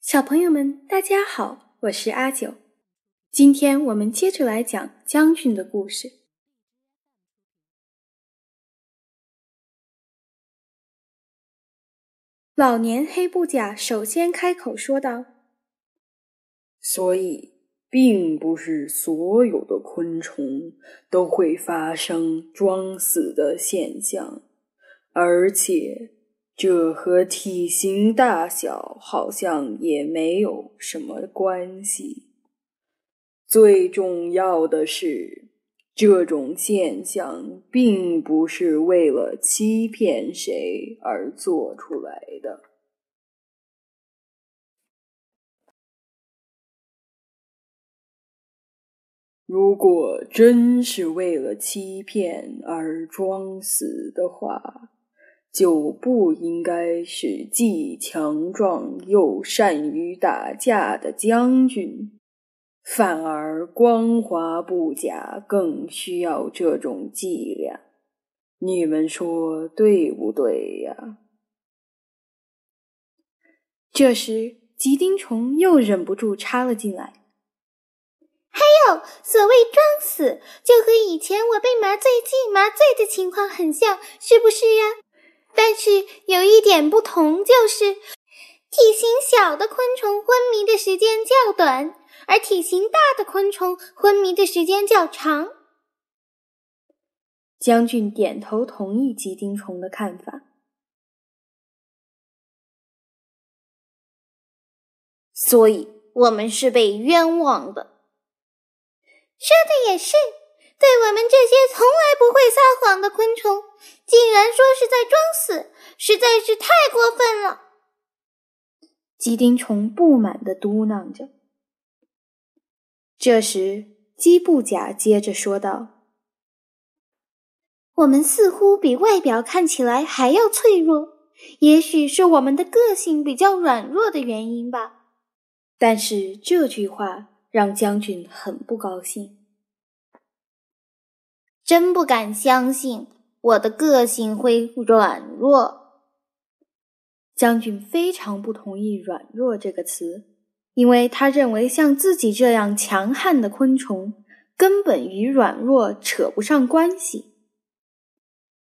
小朋友们，大家好，我是阿九。今天我们接着来讲将军的故事。老年黑布甲首先开口说道：“所以，并不是所有的昆虫都会发生装死的现象，而且。”这和体型大小好像也没有什么关系。最重要的是，这种现象并不是为了欺骗谁而做出来的。如果真是为了欺骗而装死的话，就不应该是既强壮又善于打架的将军，反而光滑不假更需要这种伎俩。你们说对不对呀？这时，吉丁虫又忍不住插了进来：“还有，所谓装死，就和以前我被麻醉剂麻醉的情况很像，是不是呀？”但是有一点不同，就是体型小的昆虫昏迷的时间较短，而体型大的昆虫昏迷的时间较长。将军点头同意吉丁虫的看法。所以我们是被冤枉的。说的也是。对我们这些从来不会撒谎的昆虫，竟然说是在装死，实在是太过分了。鸡丁虫不满的嘟囔着。这时，鸡布甲接着说道：“我们似乎比外表看起来还要脆弱，也许是我们的个性比较软弱的原因吧。”但是这句话让将军很不高兴。真不敢相信我的个性会软弱。将军非常不同意“软弱”这个词，因为他认为像自己这样强悍的昆虫根本与软弱扯不上关系。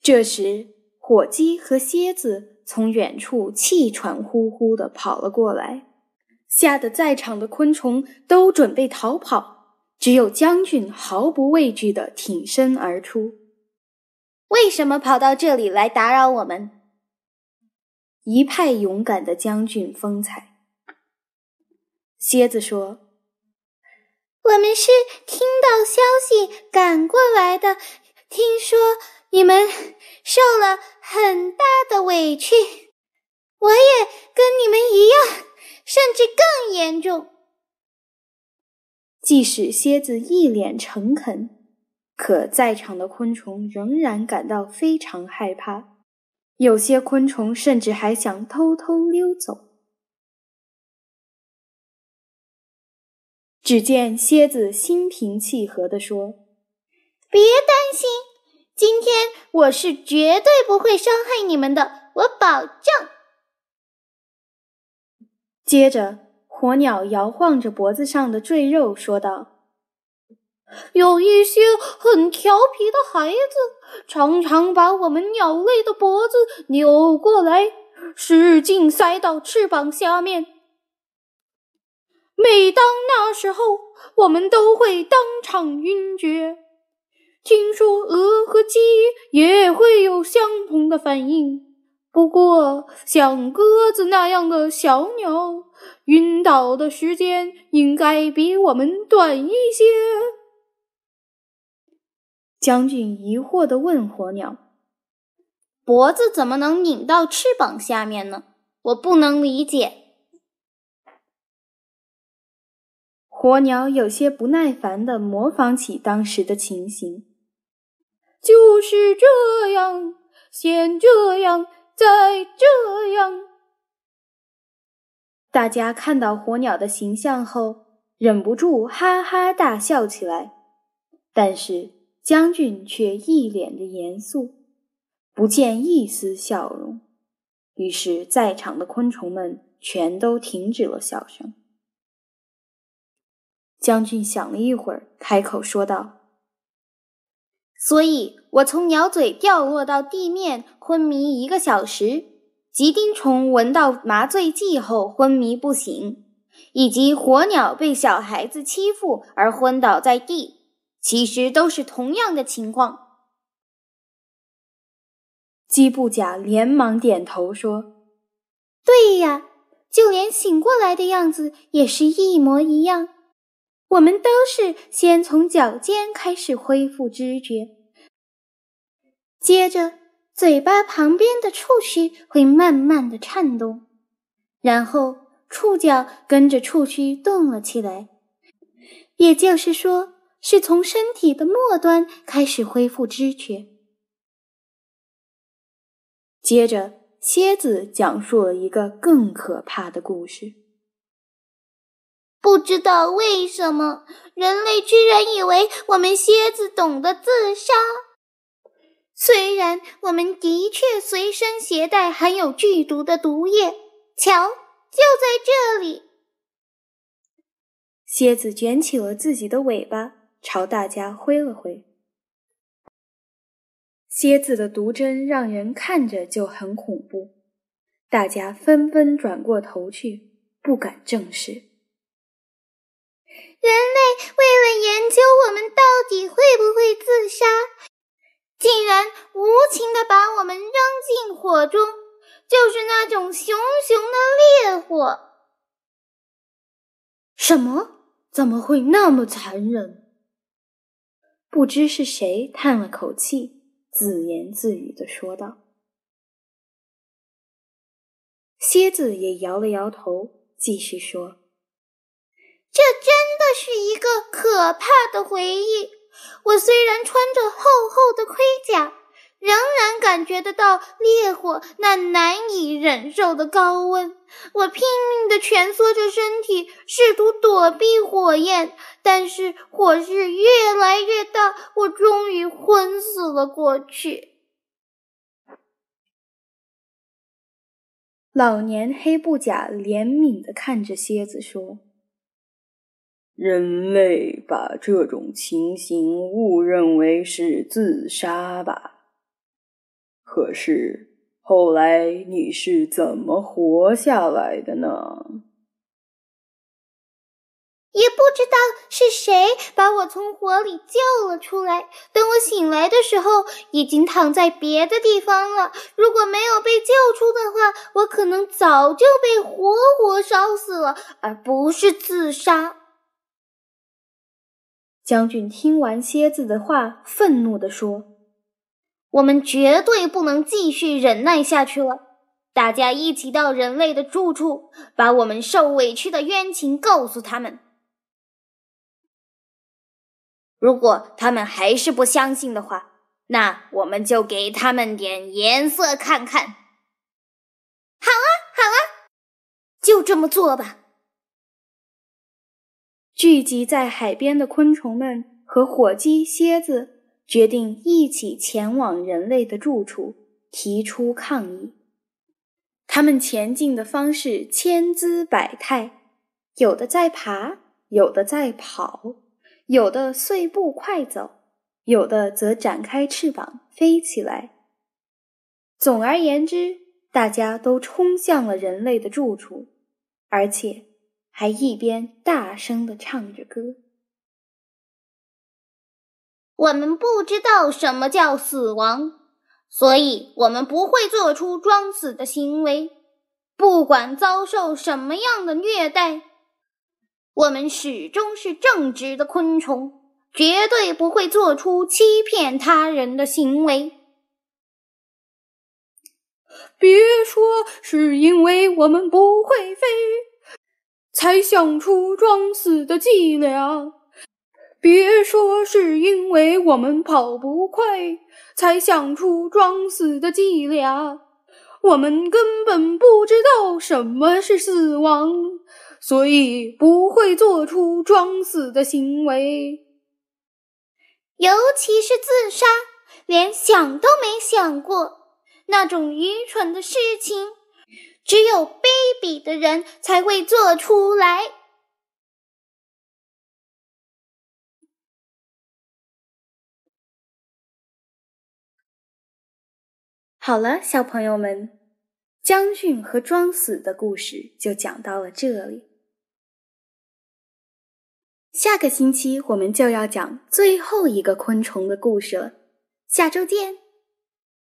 这时，火鸡和蝎子从远处气喘吁吁地跑了过来，吓得在场的昆虫都准备逃跑。只有将军毫不畏惧地挺身而出。为什么跑到这里来打扰我们？一派勇敢的将军风采。蝎子说：“我们是听到消息赶过来的，听说你们受了很大的委屈，我也跟你们一样，甚至更严重。”即使蝎子一脸诚恳，可在场的昆虫仍然感到非常害怕。有些昆虫甚至还想偷偷溜走。只见蝎子心平气和地说：“别担心，今天我是绝对不会伤害你们的，我保证。”接着。火鸟摇晃着脖子上的赘肉，说道：“有一些很调皮的孩子，常常把我们鸟类的脖子扭过来，使劲塞到翅膀下面。每当那时候，我们都会当场晕厥。听说鹅和鸡也会有相同的反应。”不过，像鸽子那样的小鸟，晕倒的时间应该比我们短一些。将军疑惑地问火鸟：“脖子怎么能拧到翅膀下面呢？我不能理解。”火鸟有些不耐烦地模仿起当时的情形：“就是这样，先这样。”再这样，大家看到火鸟的形象后，忍不住哈哈大笑起来。但是将军却一脸的严肃，不见一丝笑容。于是，在场的昆虫们全都停止了笑声。将军想了一会儿，开口说道：“所以我从鸟嘴掉落到地面，昏迷一个小时；吉丁虫闻到麻醉剂后昏迷不醒；以及火鸟被小孩子欺负而昏倒在地，其实都是同样的情况。”基布甲连忙点头说：“对呀，就连醒过来的样子也是一模一样。我们都是先从脚尖开始恢复知觉，接着嘴巴旁边的触须会慢慢的颤动，然后触角跟着触须动了起来。也就是说，是从身体的末端开始恢复知觉。”接着，蝎子讲述了一个更可怕的故事。不知道为什么，人类居然以为我们蝎子懂得自杀。虽然我们的确随身携带含有剧毒的毒液，瞧，就在这里。蝎子卷起了自己的尾巴，朝大家挥了挥。蝎子的毒针让人看着就很恐怖，大家纷纷转过头去，不敢正视。人类为了研究我们到底会不会自杀，竟然无情的把我们扔进火中，就是那种熊熊的烈火。什么？怎么会那么残忍？不知是谁叹了口气。自言自语的说道：“蝎子也摇了摇头，继续说：‘这真的是一个可怕的回忆。我虽然穿着厚厚的盔甲，感觉得到烈火那难以忍受的高温。我拼命的蜷缩着身体，试图躲避火焰。’”但是火势越来越大，我终于昏死了过去。老年黑布甲怜悯的看着蝎子说：“人类把这种情形误认为是自杀吧？可是后来你是怎么活下来的呢？”也不知道是谁把我从火里救了出来。等我醒来的时候，已经躺在别的地方了。如果没有被救出的话，我可能早就被活活烧死了，而不是自杀。将军听完蝎子的话，愤怒地说：“我们绝对不能继续忍耐下去了！大家一起到人类的住处，把我们受委屈的冤情告诉他们。”如果他们还是不相信的话，那我们就给他们点颜色看看。好啊，好啊，就这么做吧。聚集在海边的昆虫们和火鸡、蝎子决定一起前往人类的住处，提出抗议。他们前进的方式千姿百态，有的在爬，有的在跑。有的碎步快走，有的则展开翅膀飞起来。总而言之，大家都冲向了人类的住处，而且还一边大声的唱着歌。我们不知道什么叫死亡，所以我们不会做出装死的行为，不管遭受什么样的虐待。我们始终是正直的昆虫，绝对不会做出欺骗他人的行为。别说是因为我们不会飞，才想出装死的伎俩；别说是因为我们跑不快，才想出装死的伎俩。我们根本不知道什么是死亡。所以不会做出装死的行为，尤其是自杀，连想都没想过。那种愚蠢的事情，只有卑鄙的人才会做出来。好了，小朋友们，将军和装死的故事就讲到了这里。下个星期我们就要讲最后一个昆虫的故事了，下周见。